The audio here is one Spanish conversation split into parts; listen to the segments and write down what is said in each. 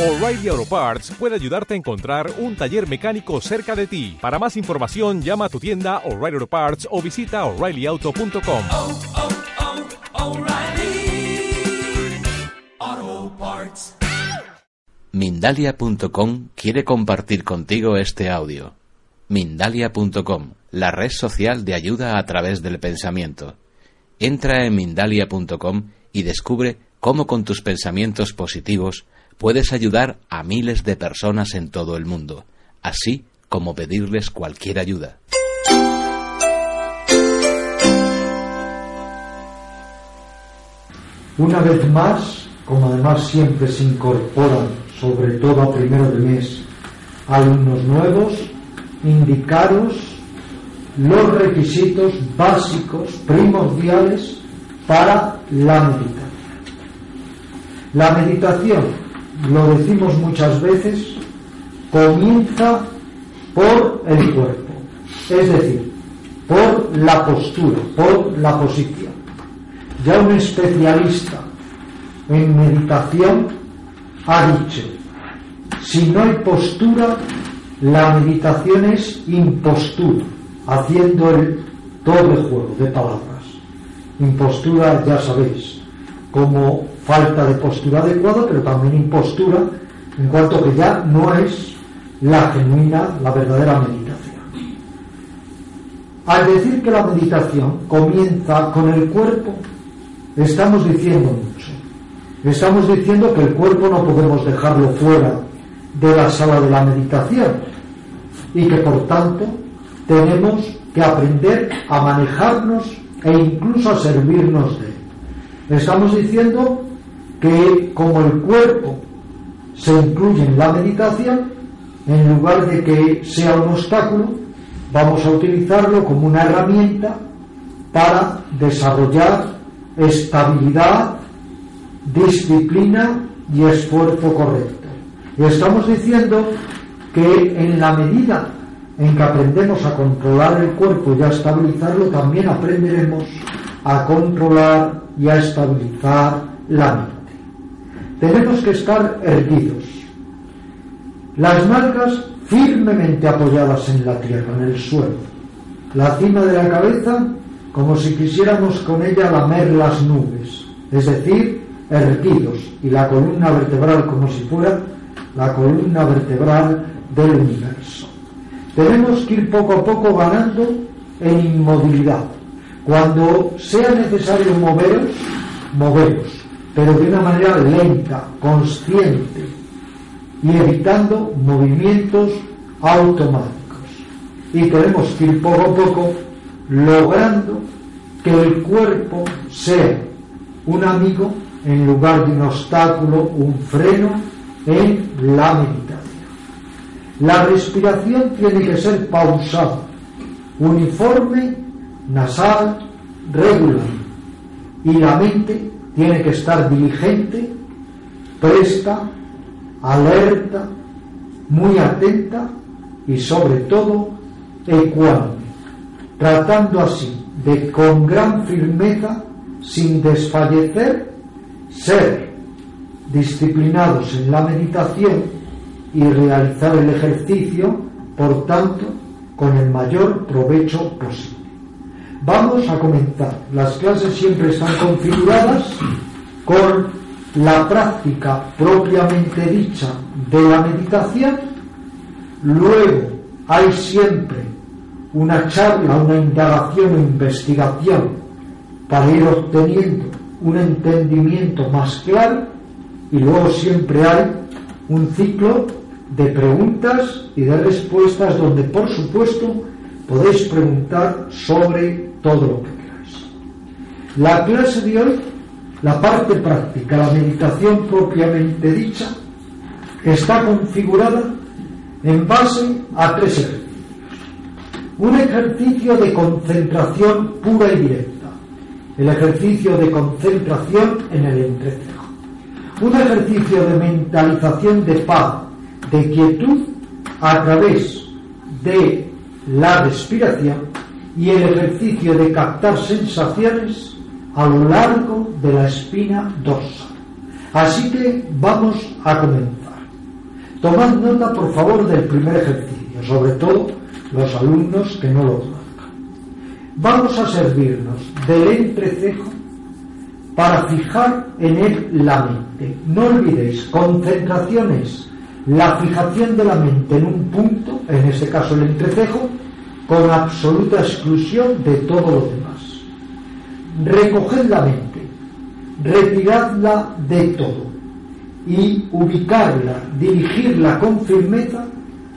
O'Reilly Auto Parts puede ayudarte a encontrar un taller mecánico cerca de ti. Para más información, llama a tu tienda O'Reilly Auto Parts o visita oreillyauto.com. oh, oh, Parts. Mindalia.com quiere compartir contigo este audio. Mindalia.com, la red social de ayuda a través del pensamiento. Entra en Mindalia.com y descubre cómo con tus pensamientos positivos puedes ayudar a miles de personas en todo el mundo, así como pedirles cualquier ayuda. Una vez más, como además siempre se incorporan, sobre todo a primero de mes, alumnos nuevos, indicaros los requisitos básicos, primordiales para la meditación. La meditación, lo decimos muchas veces, comienza por el cuerpo, es decir, por la postura, por la posición. Ya un especialista en meditación ha dicho, si no hay postura, la meditación es impostura, haciendo el doble juego de palabras. Impostura, ya sabéis, como falta de postura adecuada, pero también impostura en cuanto que ya no es la genuina, la verdadera meditación. Al decir que la meditación comienza con el cuerpo, estamos diciendo mucho. Estamos diciendo que el cuerpo no podemos dejarlo fuera de la sala de la meditación y que por tanto tenemos que aprender a manejarnos e incluso a servirnos de él. Estamos diciendo que como el cuerpo se incluye en la meditación, en lugar de que sea un obstáculo, vamos a utilizarlo como una herramienta para desarrollar estabilidad, disciplina y esfuerzo correcto. Y estamos diciendo que en la medida en que aprendemos a controlar el cuerpo y a estabilizarlo, también aprenderemos a controlar y a estabilizar la mente. Tenemos que estar erguidos, las nalgas firmemente apoyadas en la tierra, en el suelo, la cima de la cabeza como si quisiéramos con ella lamer las nubes, es decir, erguidos, y la columna vertebral como si fuera la columna vertebral del universo. Tenemos que ir poco a poco ganando en inmovilidad. Cuando sea necesario moveros, moveros, pero de una manera lenta, consciente y evitando movimientos automáticos. Y tenemos que ir poco a poco logrando que el cuerpo sea un amigo en lugar de un obstáculo, un freno en la meditación. La respiración tiene que ser pausada, uniforme, nasal, regular. Y la mente tiene que estar diligente, presta, alerta, muy atenta y sobre todo ecuánime, tratando así de con gran firmeza, sin desfallecer, ser disciplinados en la meditación y realizar el ejercicio, por tanto, con el mayor provecho posible. Vamos a comenzar. Las clases siempre están configuradas con la práctica propiamente dicha de la meditación. Luego hay siempre una charla, una indagación o investigación para ir obteniendo un entendimiento más claro y luego siempre hay un ciclo de preguntas y de respuestas donde por supuesto podéis preguntar sobre todo lo que queráis. La clase de hoy, la parte práctica, la meditación propiamente dicha, está configurada en base a tres ejercicios. Un ejercicio de concentración pura y directa, el ejercicio de concentración en el entrecejo. Un ejercicio de mentalización de paz, de quietud, a través de la respiración y el ejercicio de captar sensaciones a lo largo de la espina dorsal. Así que vamos a comenzar. Tomad nota, por favor, del primer ejercicio, sobre todo los alumnos que no lo conozcan. Vamos a servirnos del entrecejo para fijar en él la mente. No olvidéis, concentraciones, la fijación de la mente en un punto, en este caso el entrecejo, con absoluta exclusión de todo lo demás. Recoged la mente, retiradla de todo y ubicarla, dirigirla con firmeza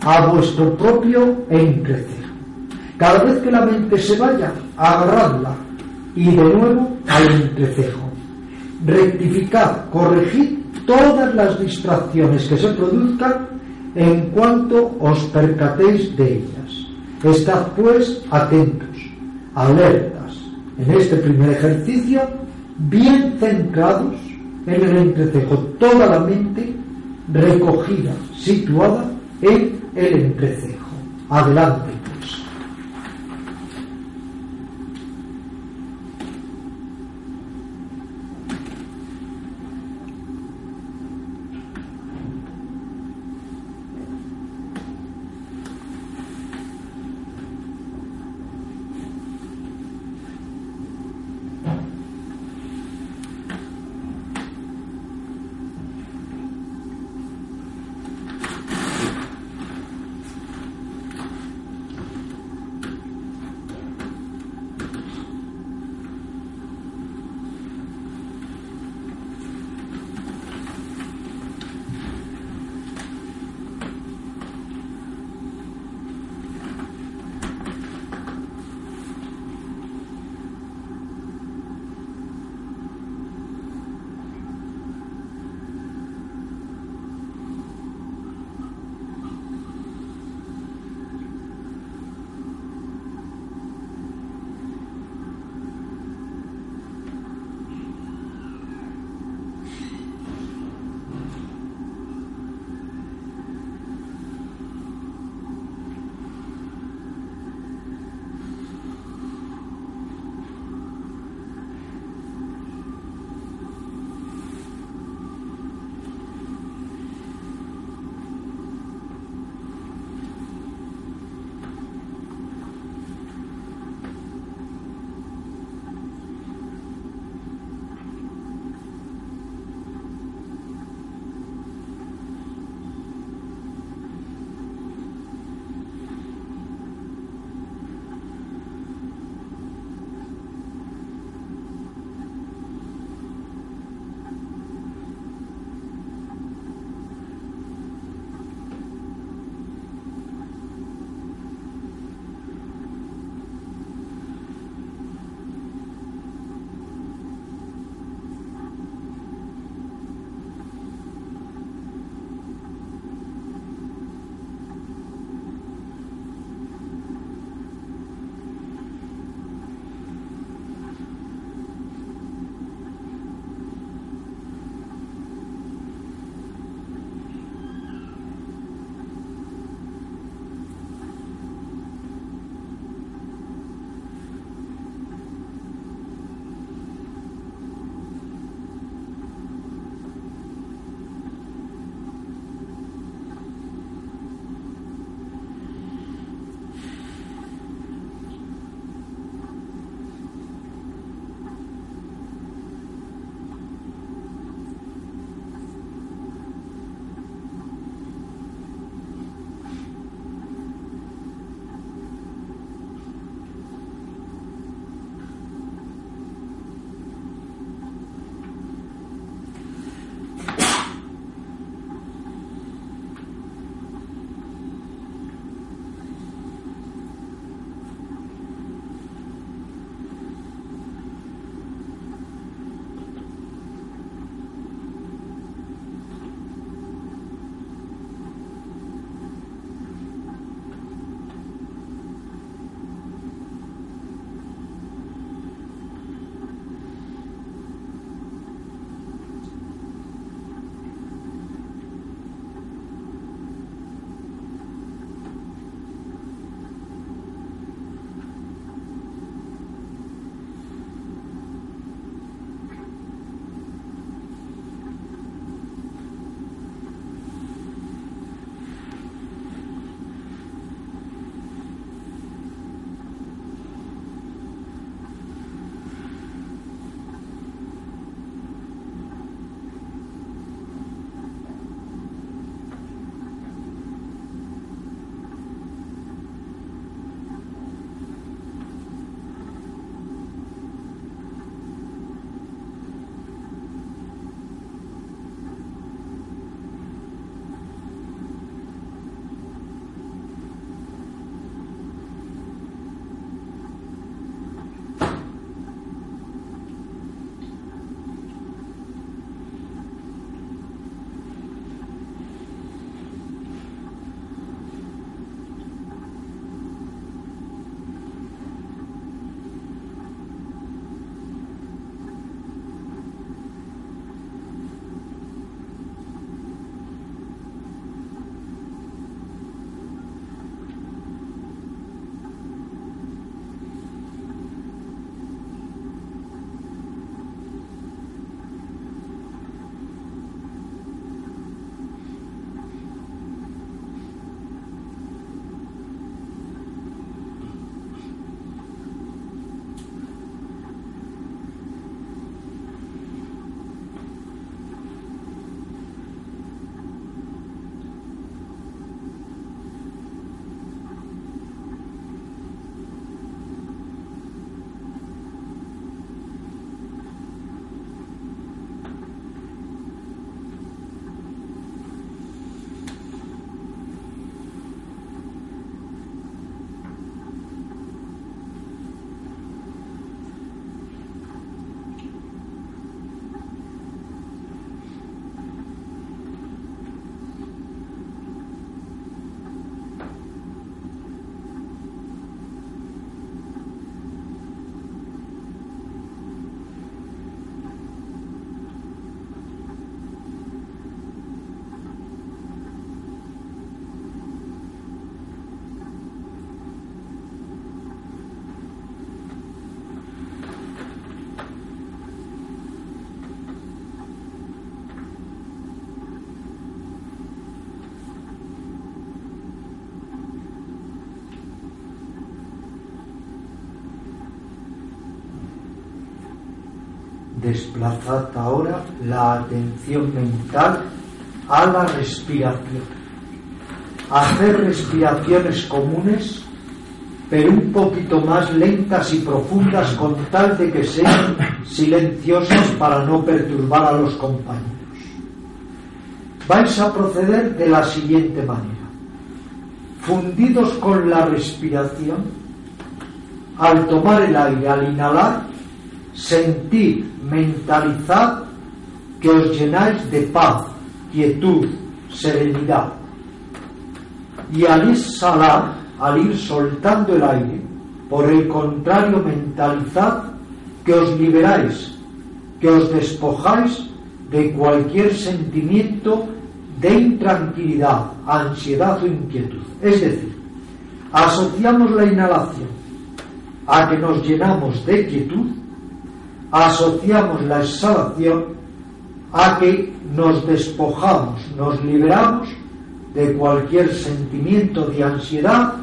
a vuestro propio entrecejo. Cada vez que la mente se vaya, agarradla y de nuevo al entrecejo. Rectificad, corregid todas las distracciones que se produzcan en cuanto os percatéis de ellas. Estad pues atentos, alertas, en este primer ejercicio, bien centrados en el entrecejo, toda la mente recogida, situada en el entrecejo. Adelante, desplazad ahora la atención mental a la respiración. Hacer respiraciones comunes, pero un poquito más lentas y profundas con tal de que sean silenciosas para no perturbar a los compañeros. Vais a proceder de la siguiente manera. Fundidos con la respiración, al tomar el aire, al inhalar, sentid, mentalizad que os llenáis de paz, quietud, serenidad. Y al exhalar, al ir soltando el aire, por el contrario, mentalizad que os liberáis, que os despojáis de cualquier sentimiento de intranquilidad, ansiedad o inquietud. Es decir, asociamos la inhalación a que nos llenamos de quietud, asociamos la exhalación a que nos despojamos, nos liberamos de cualquier sentimiento de ansiedad,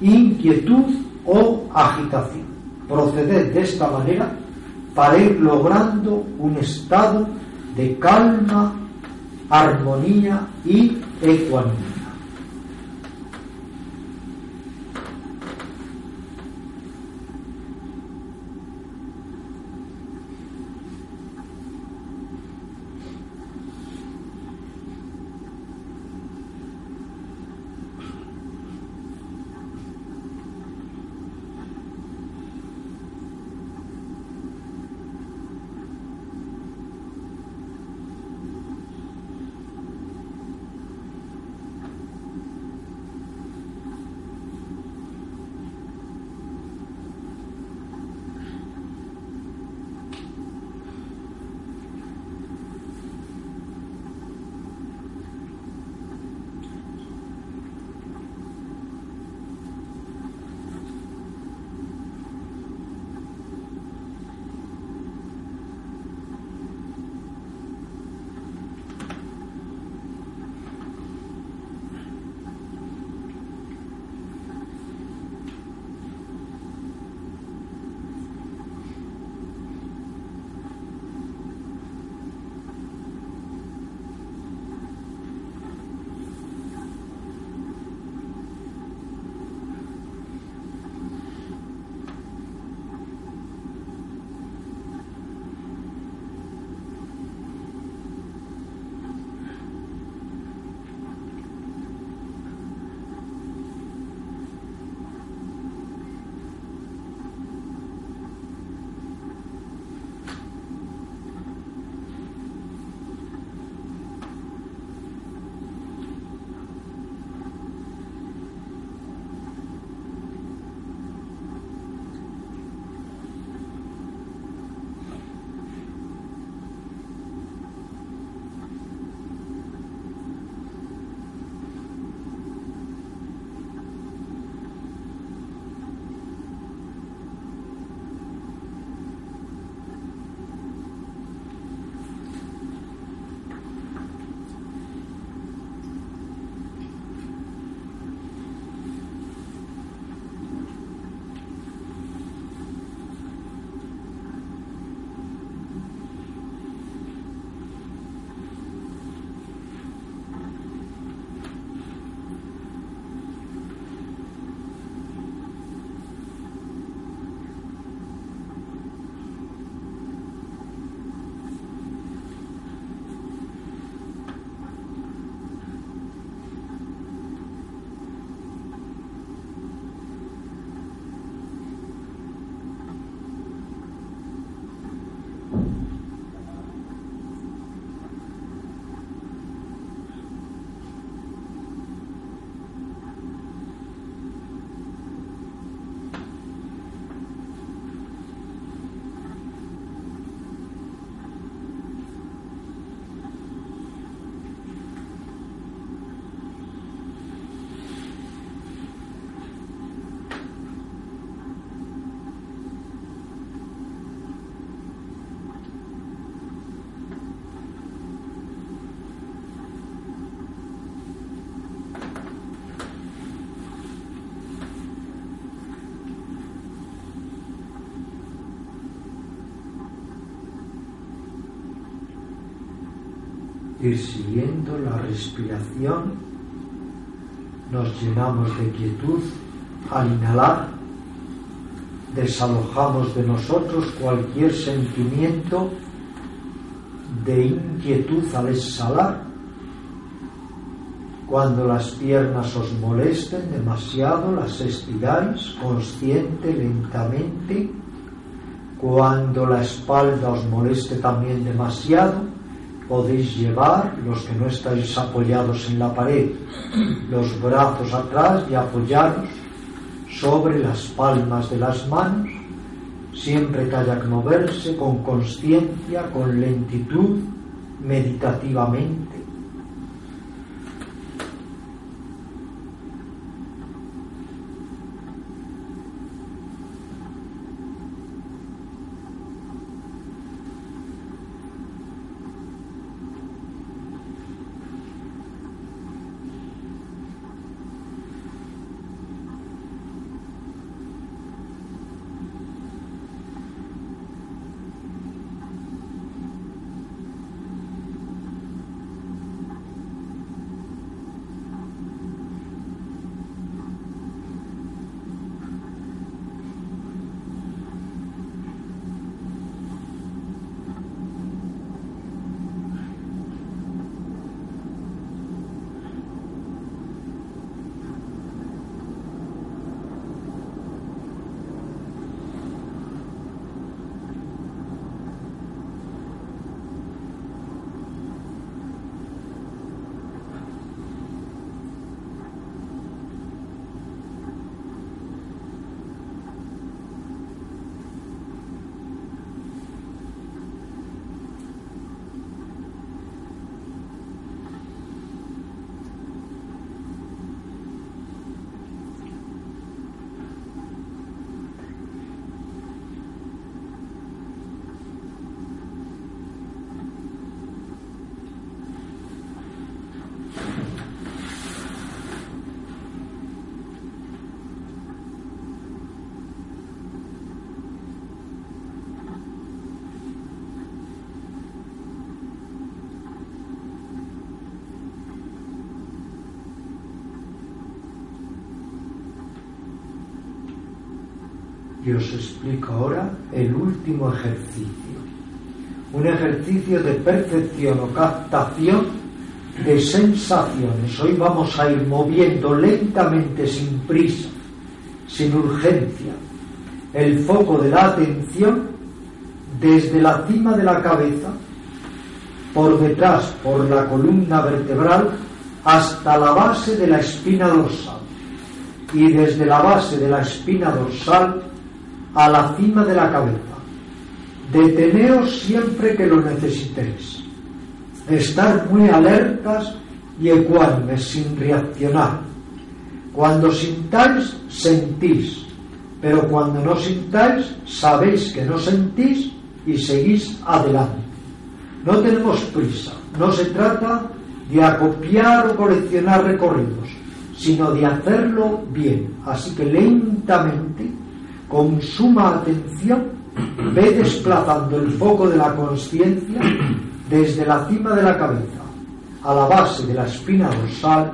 inquietud o agitación. Proceder de esta manera para ir logrando un estado de calma, armonía y ecuanimidad. Ir siguiendo la respiración. Nos llenamos de quietud al inhalar. Desalojamos de nosotros cualquier sentimiento de inquietud al exhalar. Cuando las piernas os molesten demasiado, las estiráis consciente, lentamente. Cuando la espalda os moleste también demasiado, podéis llevar, los que no estáis apoyados en la pared, los brazos atrás y apoyaros sobre las palmas de las manos, siempre que haya que moverse con conciencia, con lentitud, meditativamente. Os explico ahora el último ejercicio. Un ejercicio de percepción o captación de sensaciones. Hoy vamos a ir moviendo lentamente, sin prisa, sin urgencia, el foco de la atención desde la cima de la cabeza, por detrás, por la columna vertebral, hasta la base de la espina dorsal. Y desde la base de la espina dorsal a la cima de la cabeza. Deteneos siempre que lo necesitéis. Estar muy alertas y ecuánimes sin reaccionar. Cuando sintáis, sentís, pero cuando no sintáis, sabéis que no sentís y seguís adelante. No tenemos prisa, no se trata de acopiar o coleccionar recorridos, sino de hacerlo bien. Así que lentamente con suma atención, ve desplazando el foco de la conciencia desde la cima de la cabeza a la base de la espina dorsal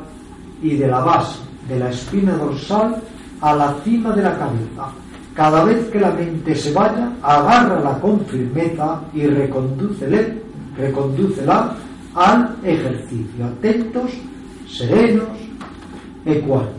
y de la base de la espina dorsal a la cima de la cabeza. Cada vez que la mente se vaya, agárrala con firmeza y recondúcele, recondúcela al ejercicio. Atentos, serenos, ecuánimes.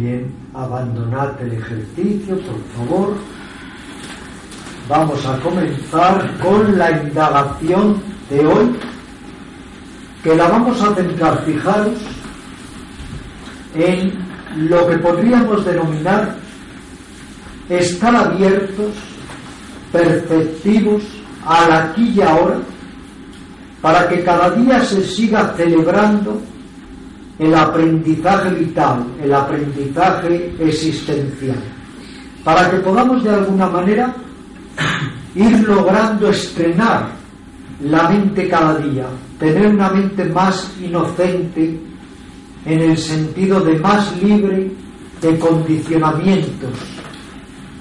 Bien, abandonad el ejercicio, por favor. Vamos a comenzar con la indagación de hoy, que la vamos a centrar, fijaros, en lo que podríamos denominar estar abiertos, perceptivos, al aquí y ahora, para que cada día se siga celebrando el aprendizaje vital, el aprendizaje existencial, para que podamos de alguna manera ir logrando estrenar la mente cada día, tener una mente más inocente en el sentido de más libre de condicionamientos,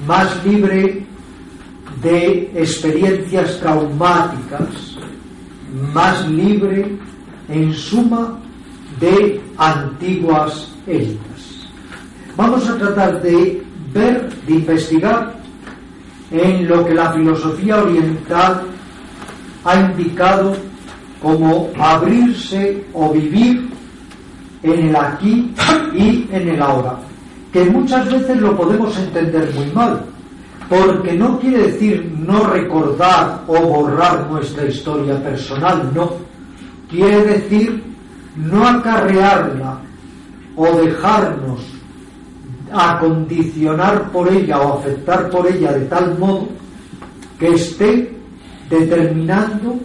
más libre de experiencias traumáticas, más libre, en suma, de antiguas heridas. Vamos a tratar de ver, de investigar en lo que la filosofía oriental ha indicado como abrirse o vivir en el aquí y en el ahora, que muchas veces lo podemos entender muy mal, porque no quiere decir no recordar o borrar nuestra historia personal, no, quiere decir no acarrearla o dejarnos acondicionar por ella o afectar por ella de tal modo que esté determinando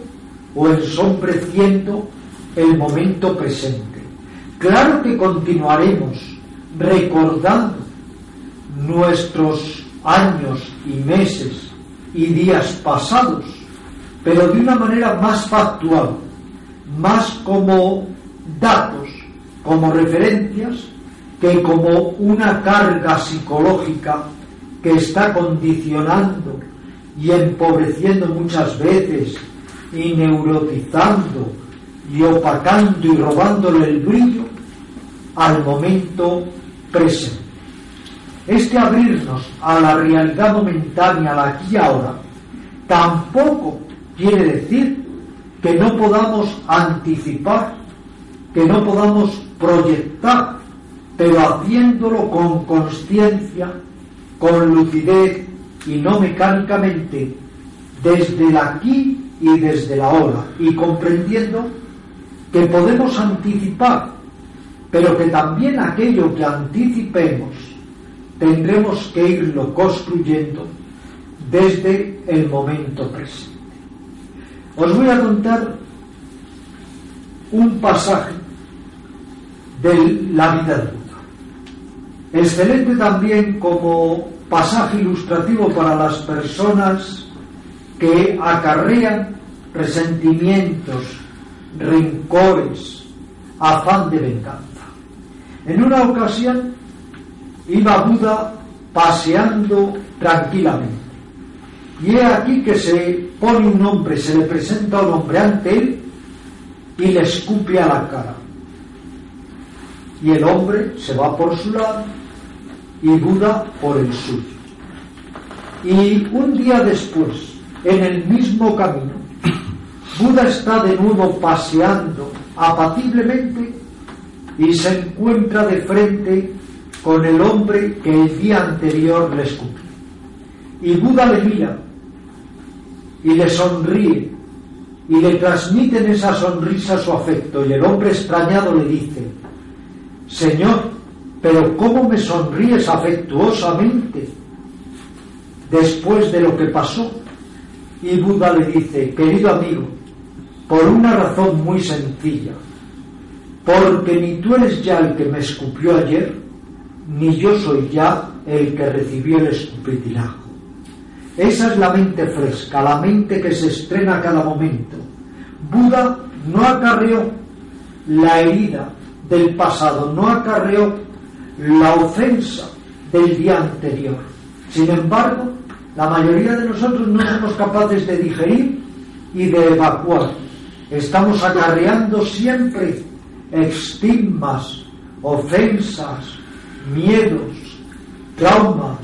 o ensombreciendo el momento presente. Claro que continuaremos recordando nuestros años y meses y días pasados, pero de una manera más factual, más como datos, como referencias, que como una carga psicológica que está condicionando y empobreciendo muchas veces y neurotizando y opacando y robándole el brillo al momento presente. Este abrirnos a la realidad momentánea, al aquí y ahora, tampoco quiere decir que no podamos anticipar, que no podamos proyectar, pero haciéndolo con conciencia, con lucidez y no mecánicamente, desde el aquí y desde el ahora, y comprendiendo que podemos anticipar, pero que también aquello que anticipemos tendremos que irlo construyendo desde el momento presente. Os voy a contar un pasaje de la vida de Buda. Excelente también como pasaje ilustrativo para las personas que acarrean resentimientos, rencores, afán de venganza. En una ocasión iba Buda paseando tranquilamente. Y he aquí que se pone un hombre, se le presenta un hombre ante él y le escupe a la cara. Y el hombre se va por su lado y Buda por el suyo. Y un día después, en el mismo camino, Buda está de nuevo paseando apaciblemente y se encuentra de frente con el hombre que el día anterior le escupió. Y Buda le mira y le sonríe y le transmite en esa sonrisa su afecto y el hombre extrañado le dice, Señor, pero ¿cómo me sonríes afectuosamente después de lo que pasó? Y Buda le dice, querido amigo, por una razón muy sencilla, porque ni tú eres ya el que me escupió ayer, ni yo soy ya el que recibió el escupitinajo. Esa es la mente fresca, la mente que se estrena a cada momento. Buda no acarreó la herida del pasado, no acarreó la ofensa del día anterior. Sin embargo, la mayoría de nosotros no somos capaces de digerir y de evacuar. Estamos acarreando siempre estigmas, ofensas, miedos, traumas,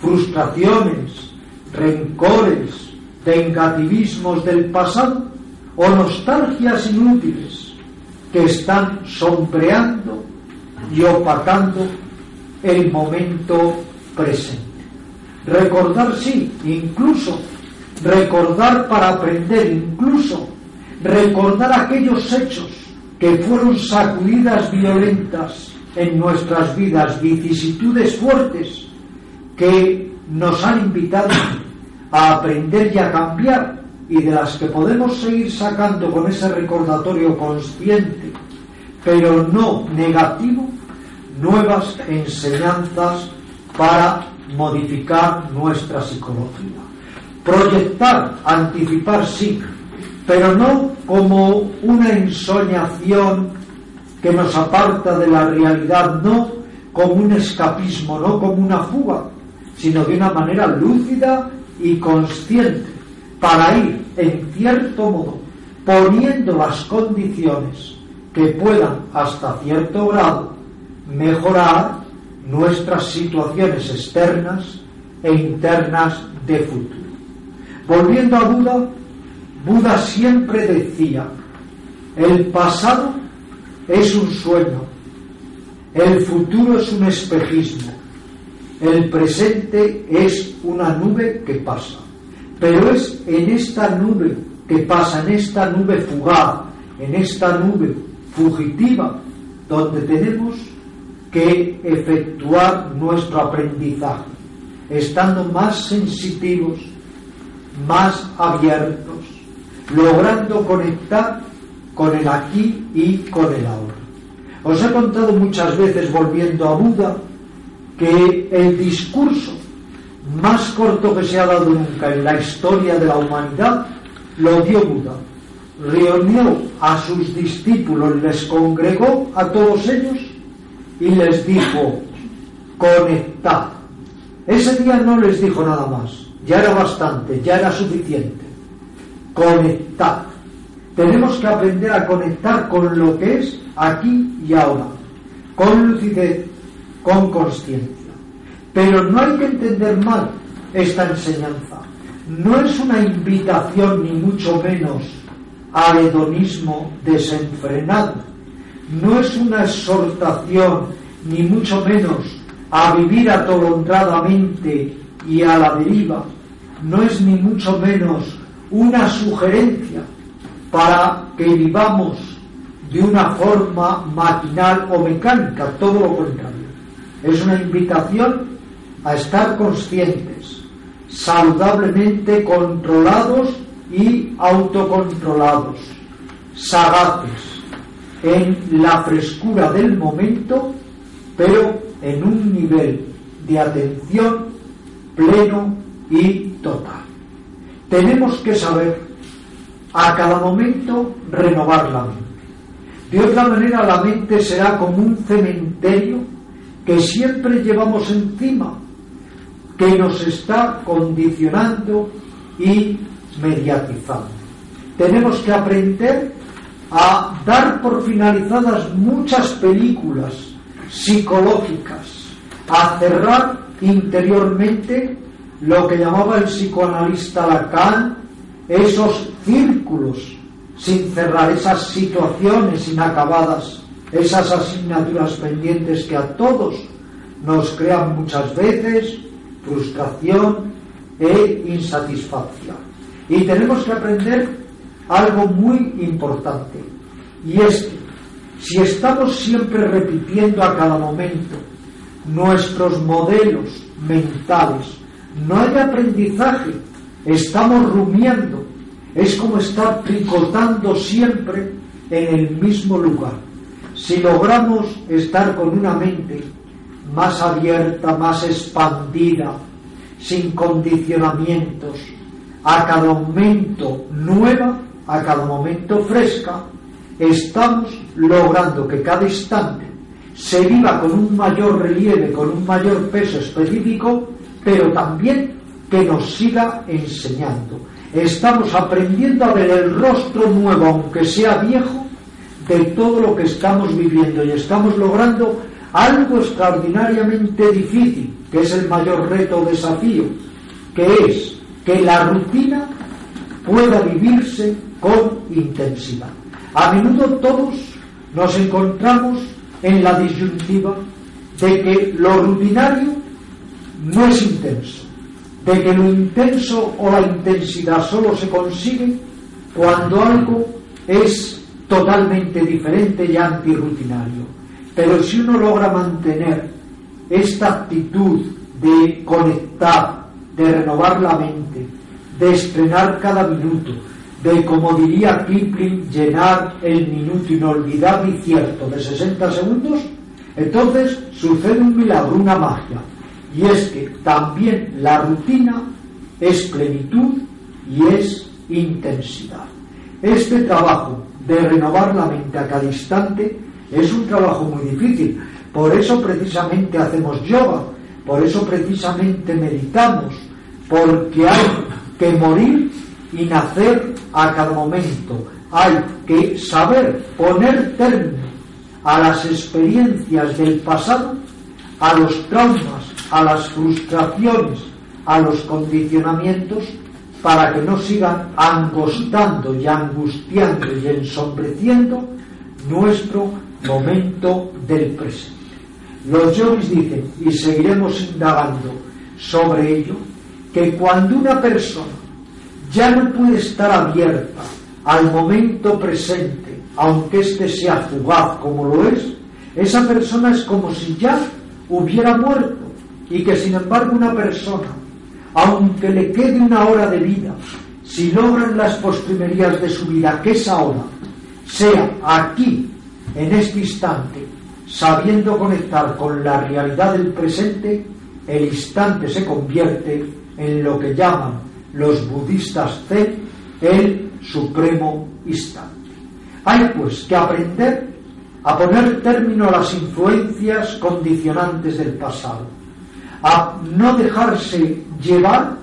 frustraciones, rencores, vengativismos del pasado o nostalgias inútiles que están sombreando y opacando el momento presente. Recordar sí, incluso recordar para aprender, incluso recordar aquellos hechos que fueron sacudidas violentas en nuestras vidas, vicisitudes fuertes que nos han invitado a aprender y a cambiar y de las que podemos seguir sacando con ese recordatorio consciente, pero no negativo, nuevas enseñanzas para modificar nuestra psicología. Proyectar, anticipar sí, pero no como una ensoñación que nos aparta de la realidad, no como un escapismo, no como una fuga, sino de una manera lúcida y consciente, para ir, en cierto modo, poniendo las condiciones que puedan, hasta cierto grado, mejorar nuestras situaciones externas e internas de futuro. Volviendo a Buda, Buda siempre decía, el pasado es un sueño, el futuro es un espejismo, el presente es una nube que pasa. Pero es en esta nube que pasa, en esta nube fugaz, en esta nube fugitiva, donde tenemos que efectuar nuestro aprendizaje, estando más sensitivos, más abiertos, logrando conectar con el aquí y con el ahora. Os he contado muchas veces, volviendo a Buda, que el discurso más corto que se ha dado nunca en la historia de la humanidad lo dio Buda. Reunió a sus discípulos, les congregó a todos ellos y les dijo, conectad. Ese día no les dijo nada más, ya era bastante, ya era suficiente. Conectad. Tenemos que aprender a conectar con lo que es aquí y ahora, con lucidez, con consciencia. Pero no hay que entender mal esta enseñanza. No es una invitación ni mucho menos al hedonismo desenfrenado. No es una exhortación ni mucho menos a vivir atolondradamente y a la deriva. No es ni mucho menos una sugerencia para que vivamos de una forma maquinal o mecánica, todo lo contrario. Es una invitación a estar conscientes, saludablemente controlados y autocontrolados, sagaces, en la frescura del momento, pero en un nivel de atención pleno y total. Tenemos que saber a cada momento renovar la mente. De otra manera la mente será como un cementerio que siempre llevamos encima que nos está condicionando y mediatizando. Tenemos que aprender a dar por finalizadas muchas películas psicológicas, a cerrar interiormente lo que llamaba el psicoanalista Lacan esos círculos sin cerrar, esas situaciones inacabadas, esas asignaturas pendientes que a todos nos crean muchas veces frustración e insatisfacción. Y tenemos que aprender algo muy importante, y es que si estamos siempre repitiendo a cada momento nuestros modelos mentales, no hay aprendizaje, estamos rumiando, es como estar tricotando siempre en el mismo lugar. Si logramos estar con una mente más abierta, más expandida, sin condicionamientos, a cada momento nueva, a cada momento fresca, estamos logrando que cada instante se viva con un mayor relieve, con un mayor peso específico, pero también que nos siga enseñando. Estamos aprendiendo a ver el rostro nuevo, aunque sea viejo, de todo lo que estamos viviendo y estamos logrando algo extraordinariamente difícil, que es el mayor reto o desafío, que es que la rutina pueda vivirse con intensidad. A menudo todos nos encontramos en la disyuntiva de que lo rutinario no es intenso, de que lo intenso o la intensidad solo se consigue cuando algo es totalmente diferente y antirrutinario. Pero si uno logra mantener esta actitud de conectar, de renovar la mente, de estrenar cada minuto, de, como diría Kipling, llenar el minuto inolvidable y cierto de 60 segundos, entonces sucede un milagro, una magia. Y es que también la rutina es plenitud y es intensidad. Este trabajo de renovar la mente a cada instante es un trabajo muy difícil. Por eso precisamente hacemos yoga, por eso precisamente meditamos, porque hay que morir y nacer a cada momento. Hay que saber poner término a las experiencias del pasado, a los traumas, a las frustraciones, a los condicionamientos, para que no sigan angostando y angustiando y ensombreciendo nuestro momento del presente. Los yogis dicen, y seguiremos indagando sobre ello, que cuando una persona ya no puede estar abierta al momento presente, aunque éste sea fugaz como lo es, esa persona es como si ya hubiera muerto y que sin embargo una persona, aunque le quede una hora de vida, si logran las postrimerías de su vida, que esa hora sea aquí, en este instante, sabiendo conectar con la realidad del presente, el instante se convierte en lo que llaman los budistas Zen el supremo instante. Hay pues que aprender a poner término a las influencias condicionantes del pasado, a no dejarse llevar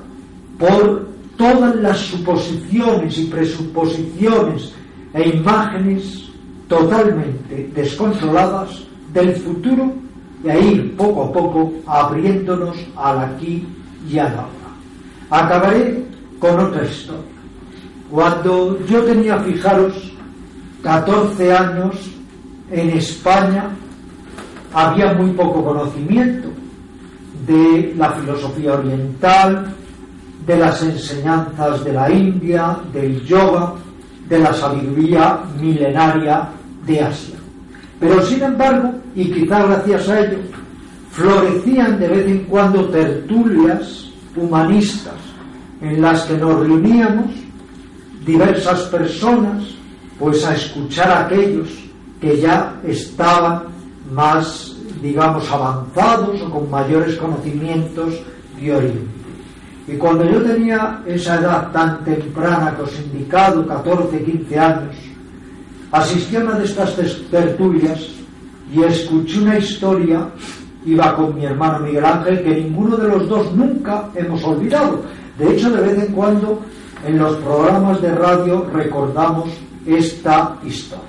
por todas las suposiciones y presuposiciones e imágenes totalmente descontroladas del futuro y a ir poco a poco abriéndonos al aquí y al ahora. Acabaré con otra historia. Cuando yo tenía, fijaros, 14 años en España, había muy poco conocimiento de la filosofía oriental, de las enseñanzas de la India, del yoga, de la sabiduría milenaria de Asia. Pero sin embargo, y quizá gracias a ello, florecían de vez en cuando tertulias humanistas en las que nos reuníamos diversas personas pues a escuchar a aquellos que ya estaban más digamos avanzados o con mayores conocimientos de Oriente. Y cuando yo tenía esa edad tan temprana que os indicado, 14, 15 años, asistí a una de estas tertulias y escuché una historia iba con mi hermano Miguel Ángel, que ninguno de los dos nunca hemos olvidado. De hecho, de vez en cuando en los programas de radio recordamos esta historia.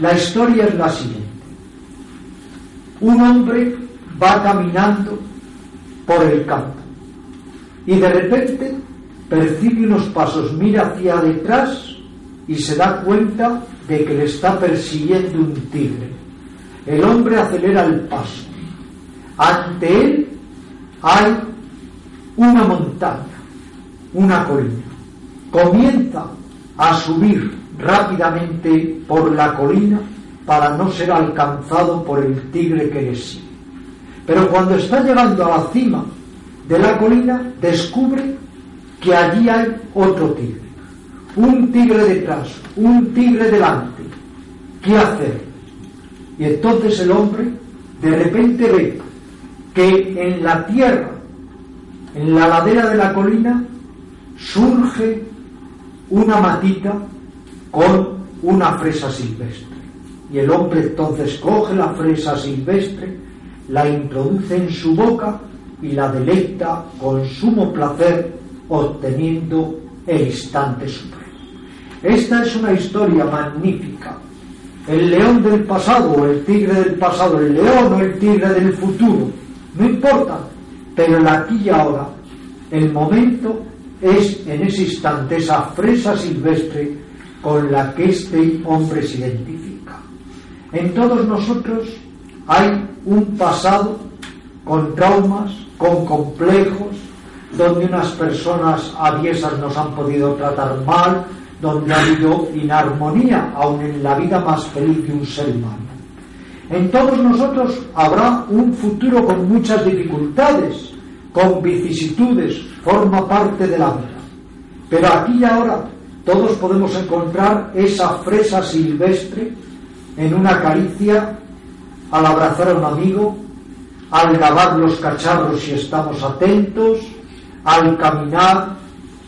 La historia es la siguiente. Un hombre va caminando por el campo y de repente percibe unos pasos, mira hacia detrás y se da cuenta de que le está persiguiendo un tigre el hombre acelera el paso. Ante él hay una montaña, una colina. Comienza a subir rápidamente por la colina para no ser alcanzado por el tigre que le sigue. Pero cuando está llegando a la cima de la colina, descubre que allí hay otro tigre. Un tigre detrás, un tigre delante. ¿Qué hacer? Y entonces el hombre de repente ve que en la tierra, en la ladera de la colina, surge una matita con una fresa silvestre. Y el hombre entonces coge la fresa silvestre, la introduce en su boca y la deleita con sumo placer, obteniendo el instante supremo. Esta es una historia magnífica el león del pasado el tigre del pasado, el león o el tigre del futuro, no importa, pero el aquí y ahora, el momento es en ese instante esa fresa silvestre con la que este hombre se identifica. En todos nosotros hay un pasado con traumas, con complejos, donde unas personas aviesas nos han podido tratar mal, donde ha habido inarmonía, aun en la vida más feliz de un ser humano. En todos nosotros habrá un futuro con muchas dificultades, con vicisitudes, forma parte de la vida. Pero aquí y ahora todos podemos encontrar esa fresa silvestre en una caricia, al abrazar a un amigo, al lavar los cacharros si estamos atentos, al caminar,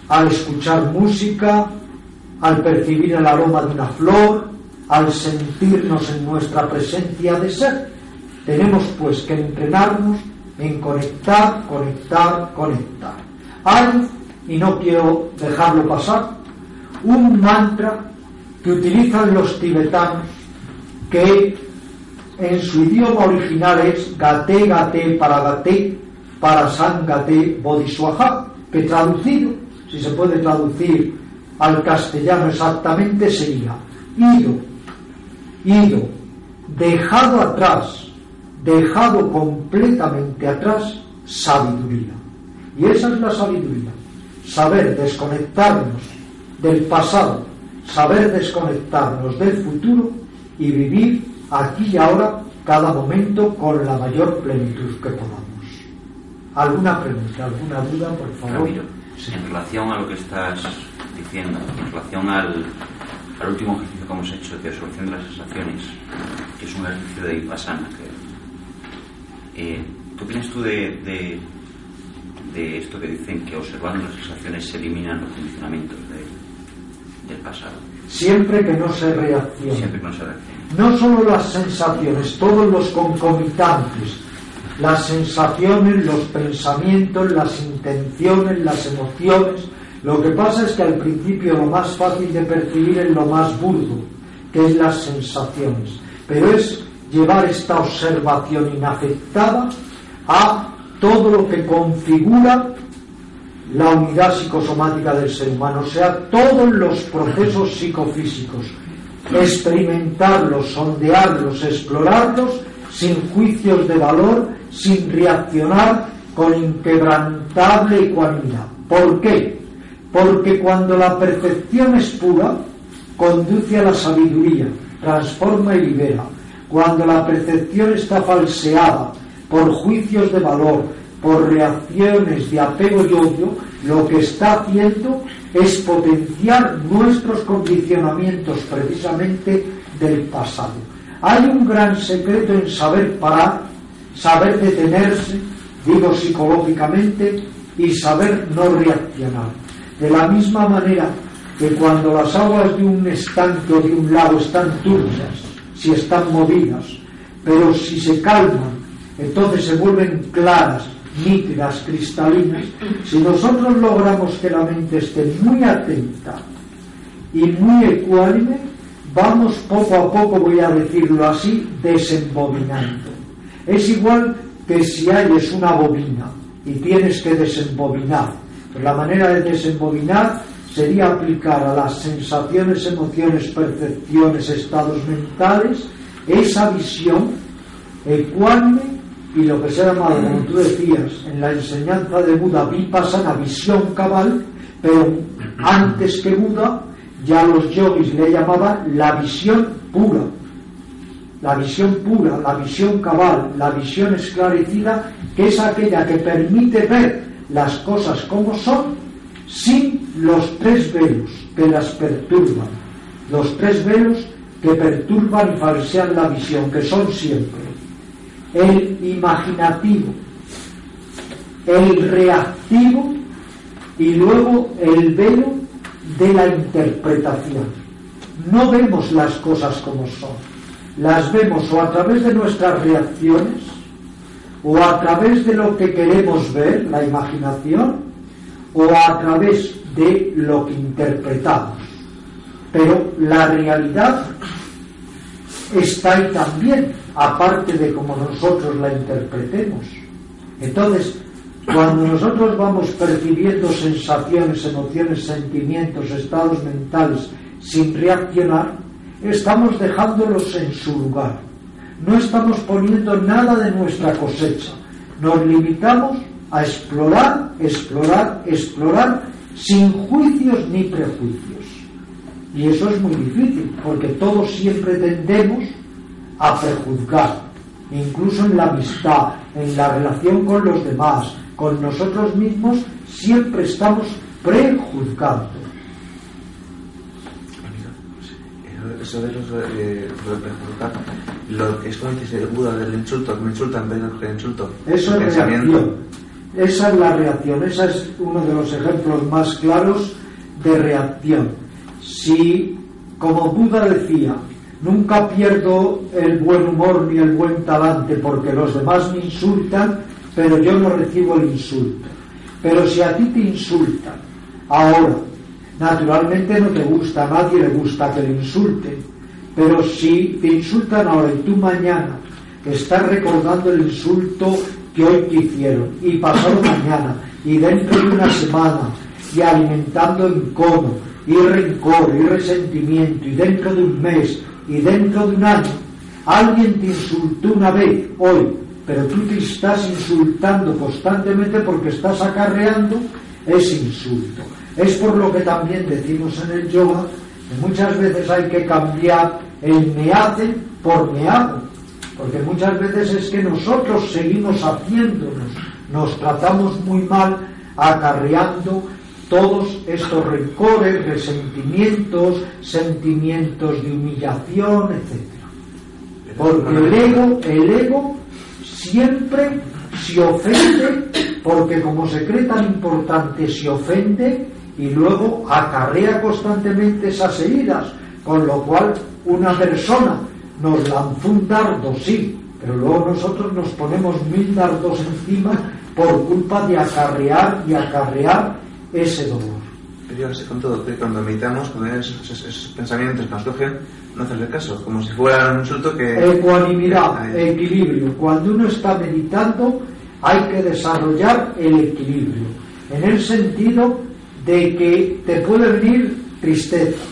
al escuchar música, al percibir el aroma de una flor, al sentirnos en nuestra presencia de ser. Tenemos pues que entrenarnos en conectar, conectar, conectar. Hay, y no quiero dejarlo pasar, un mantra que utilizan los tibetanos que en su idioma original es Gate Gate para Gate para San Gate Bodhiswaha, que traducido, si se puede traducir al castellano exactamente, sería ido, ido, dejado atrás, dejado completamente atrás, sabiduría. Y esa es la sabiduría, saber desconectarnos del pasado, saber desconectarnos del futuro y vivir aquí y ahora cada momento con la mayor plenitud que podamos. ¿Alguna pregunta, alguna duda, por favor? En relación a lo que estás diciendo, en relación al, al último ejercicio que hemos hecho de resolución de las sensaciones, que es un ejercicio de Vipassana, creo. Eh, ¿Qué opinas tú de, de, de esto que dicen que observando las sensaciones se eliminan los condicionamientos de- del pasado? Siempre que no se reaccione. Siempre que no se reacciona. no solo las sensaciones, todos los concomitantes, las sensaciones, los pensamientos, las intenciones, las emociones. Lo que pasa es que al principio lo más fácil de percibir es lo más burdo, que es las sensaciones. Pero es llevar esta observación inafectada a todo lo que configura la unidad psicosomática del ser humano, o sea, todos los procesos psicofísicos, experimentarlos, sondearlos, explorarlos sin juicios de valor, sin reaccionar con inquebrantable ecuanimidad. ¿Por qué? Porque cuando la percepción es pura, conduce a la sabiduría, transforma y libera. Cuando la percepción está falseada por juicios de valor, por reacciones de apego y odio, lo que está haciendo es potenciar nuestros condicionamientos precisamente del pasado. Hay un gran secreto en saber parar, saber detenerse, digo psicológicamente, y saber no reaccionar. De la misma manera que cuando las aguas de un estanque o de un lago están turbias, si están movidas, pero si se calman, entonces se vuelven claras, nítidas, cristalinas. Si nosotros logramos que la mente esté muy atenta y muy ecuánime, vamos poco a poco, voy a decirlo así, desembobinando. Es igual que si hayes una bobina y tienes que desembobinar. Pues la manera de desembobinar sería aplicar a las sensaciones, emociones, percepciones, estados mentales, esa visión ecuánime y lo que se ha llamado, como tú decías, en la enseñanza de Buda, vipassana, visión cabal, pero antes que Buda, ya los yogis le llamaban la visión pura. La visión pura, la visión cabal, la visión esclarecida, que es aquella que permite ver las cosas como son sin los tres velos que las perturban. Los tres velos que perturban y falsean la visión, que son siempre el imaginativo, el reactivo y luego el velo de la interpretación. No vemos las cosas como son, las vemos o a través de nuestras reacciones o a través de lo que queremos ver, la imaginación, o a través de lo que interpretamos. Pero la realidad está ahí también, aparte de cómo nosotros la interpretemos. Entonces, cuando nosotros vamos percibiendo sensaciones, emociones, sentimientos, estados mentales sin reaccionar, estamos dejándolos en su lugar. no estamos poniendo nada de nuestra cosecha. Nos limitamos a explorar, explorar, explorar, sin juicios ni prejuicios. Y eso es muy difícil, porque todos siempre tendemos a prejuzgar, incluso en la amistad, en la relación con los demás, con nosotros mismos, siempre estamos prejuzgando. Eso de los eh, lo dices el Buda del insulto, que me insultan, ven que insulto. Eso es reacción. Esa es la reacción. Ese es uno de los ejemplos más claros de reacción. Si, como Buda decía, nunca pierdo el buen humor ni el buen talante porque los demás me insultan, pero yo no recibo el insulto. Pero si a ti te insultan, ahora, naturalmente no te gusta, a nadie le gusta que le insulten, pero si te insultan ahora y tú mañana estás recordando el insulto que hoy te hicieron y pasado mañana y dentro de una semana y alimentando encono y rencor y resentimiento y dentro de un mes y dentro de un año alguien te insultó una vez hoy pero tú te estás insultando constantemente porque estás acarreando ese insulto es por lo que también decimos en el yoga que muchas veces hay que cambiar el me hacen por me hago porque muchas veces es que nosotros seguimos haciéndonos, nos tratamos muy mal acarreando todos estos rencores, resentimientos, sentimientos de humillación, etc. Porque el ego, el ego siempre se ofende, porque como se cree tan importante se ofende y luego acarrea constantemente esas heridas, con lo cual una persona nos lanzó un dardo, sí, pero luego nosotros nos ponemos mil dardos encima por culpa de acarrear y acarrear ese dolor. Pero yo sé con todo que cuando meditamos, cuando esos, esos- esos pensamientos que nos cogen, no hacerle caso, como si fuera un insulto que... Ecuanimidad, equilibrio. Cuando uno está meditando hay que desarrollar el equilibrio, en el sentido de que te puede venir tristeza,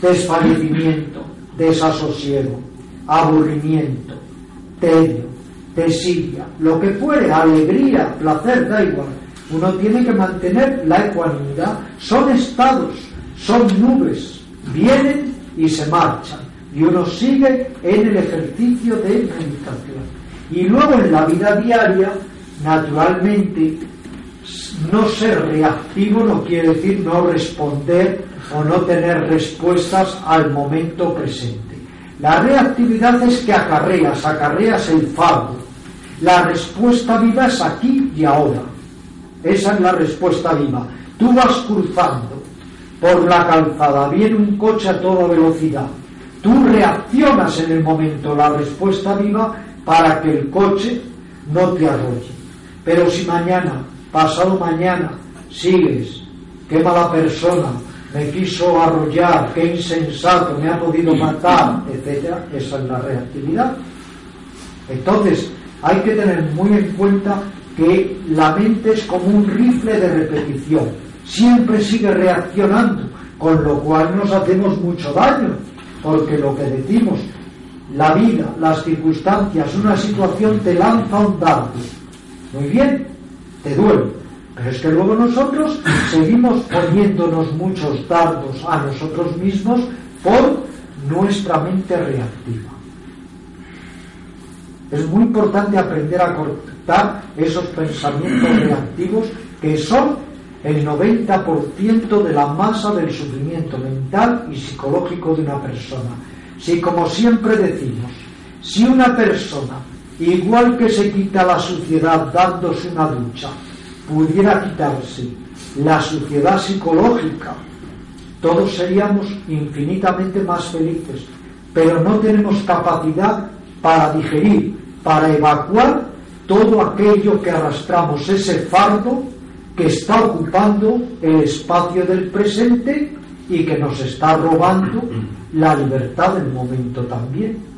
desfallecimiento, desasosiego, aburrimiento, tedio, desidia, lo que fuere, alegría, placer, da igual. Uno tiene que mantener la ecuanimidad. Son estados, son nubes, vienen y se marchan. Y uno sigue en el ejercicio de meditación. Y luego en la vida diaria, naturalmente, no ser reactivo no quiere decir no responder o no tener respuestas al momento presente. La reactividad es que acarreas, acarreas el fardo. La respuesta viva es aquí y ahora. Esa es la respuesta viva. Tú vas cruzando por la calzada, viene un coche a toda velocidad. Tú reaccionas en el momento la respuesta viva para que el coche no te arrolle. Pero si mañana, pasado mañana, sigues, qué mala persona, me quiso arrollar, qué insensato, me ha podido matar, etcétera, esa es la reactividad. Entonces, hay que tener muy en cuenta que la mente es como un rifle de repetición, siempre sigue reaccionando, con lo cual nos hacemos mucho daño, porque lo que decimos, la vida, las circunstancias, una situación te lanza un dardo. Muy bien, te duele, pero es que luego nosotros seguimos poniéndonos muchos dardos a nosotros mismos por nuestra mente reactiva. Es muy importante aprender a cortar esos pensamientos reactivos que son el 90% de la masa del sufrimiento mental y psicológico de una persona. Si como siempre decimos, si una persona, igual que se quita la suciedad dándose una ducha, pudiera quitarse la suciedad psicológica, todos seríamos infinitamente más felices, pero no tenemos capacidad para digerir, para evacuar todo aquello que arrastramos, ese fardo que está ocupando el espacio del presente y que nos está robando la libertad del momento también.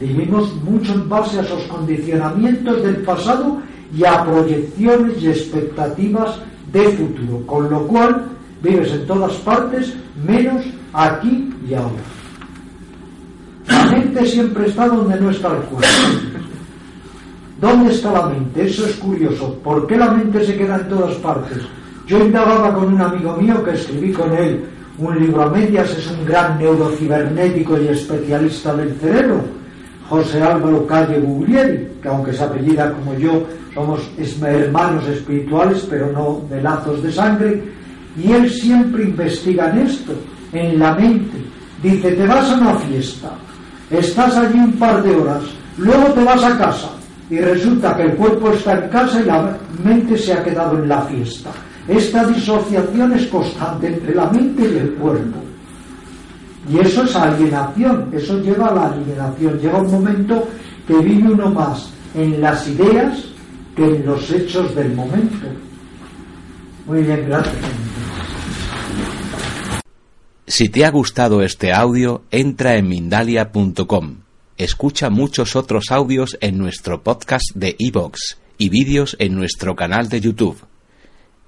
Vivimos mucho en base a esos condicionamientos del pasado y a proyecciones y expectativas de futuro, con lo cual vives en todas partes menos aquí y ahora. La mente siempre está donde no está el cuerpo. ¿Dónde está la mente? Eso es curioso. ¿Por qué la mente se queda en todas partes? Yo indagaba con un amigo mío que escribí con él un libro a medias, es un gran neurocibernético y especialista del cerebro, José Álvaro Calle Guglieri, que aunque se apellida como yo, somos hermanos espirituales, pero no de lazos de sangre, y él siempre investiga en esto, en la mente. Dice, te vas a una fiesta, estás allí un par de horas, luego te vas a casa, y resulta que el cuerpo está en casa y la mente se ha quedado en la fiesta. Esta disociación es constante entre la mente y el cuerpo. Y eso es alienación, eso lleva a la alienación. Llega un momento que vive uno más en las ideas que en los hechos del momento. Muy bien, gracias. Si te ha gustado este audio, entra en Mindalia.com. Escucha muchos otros audios en nuestro podcast de iVoox y vídeos en nuestro canal de YouTube.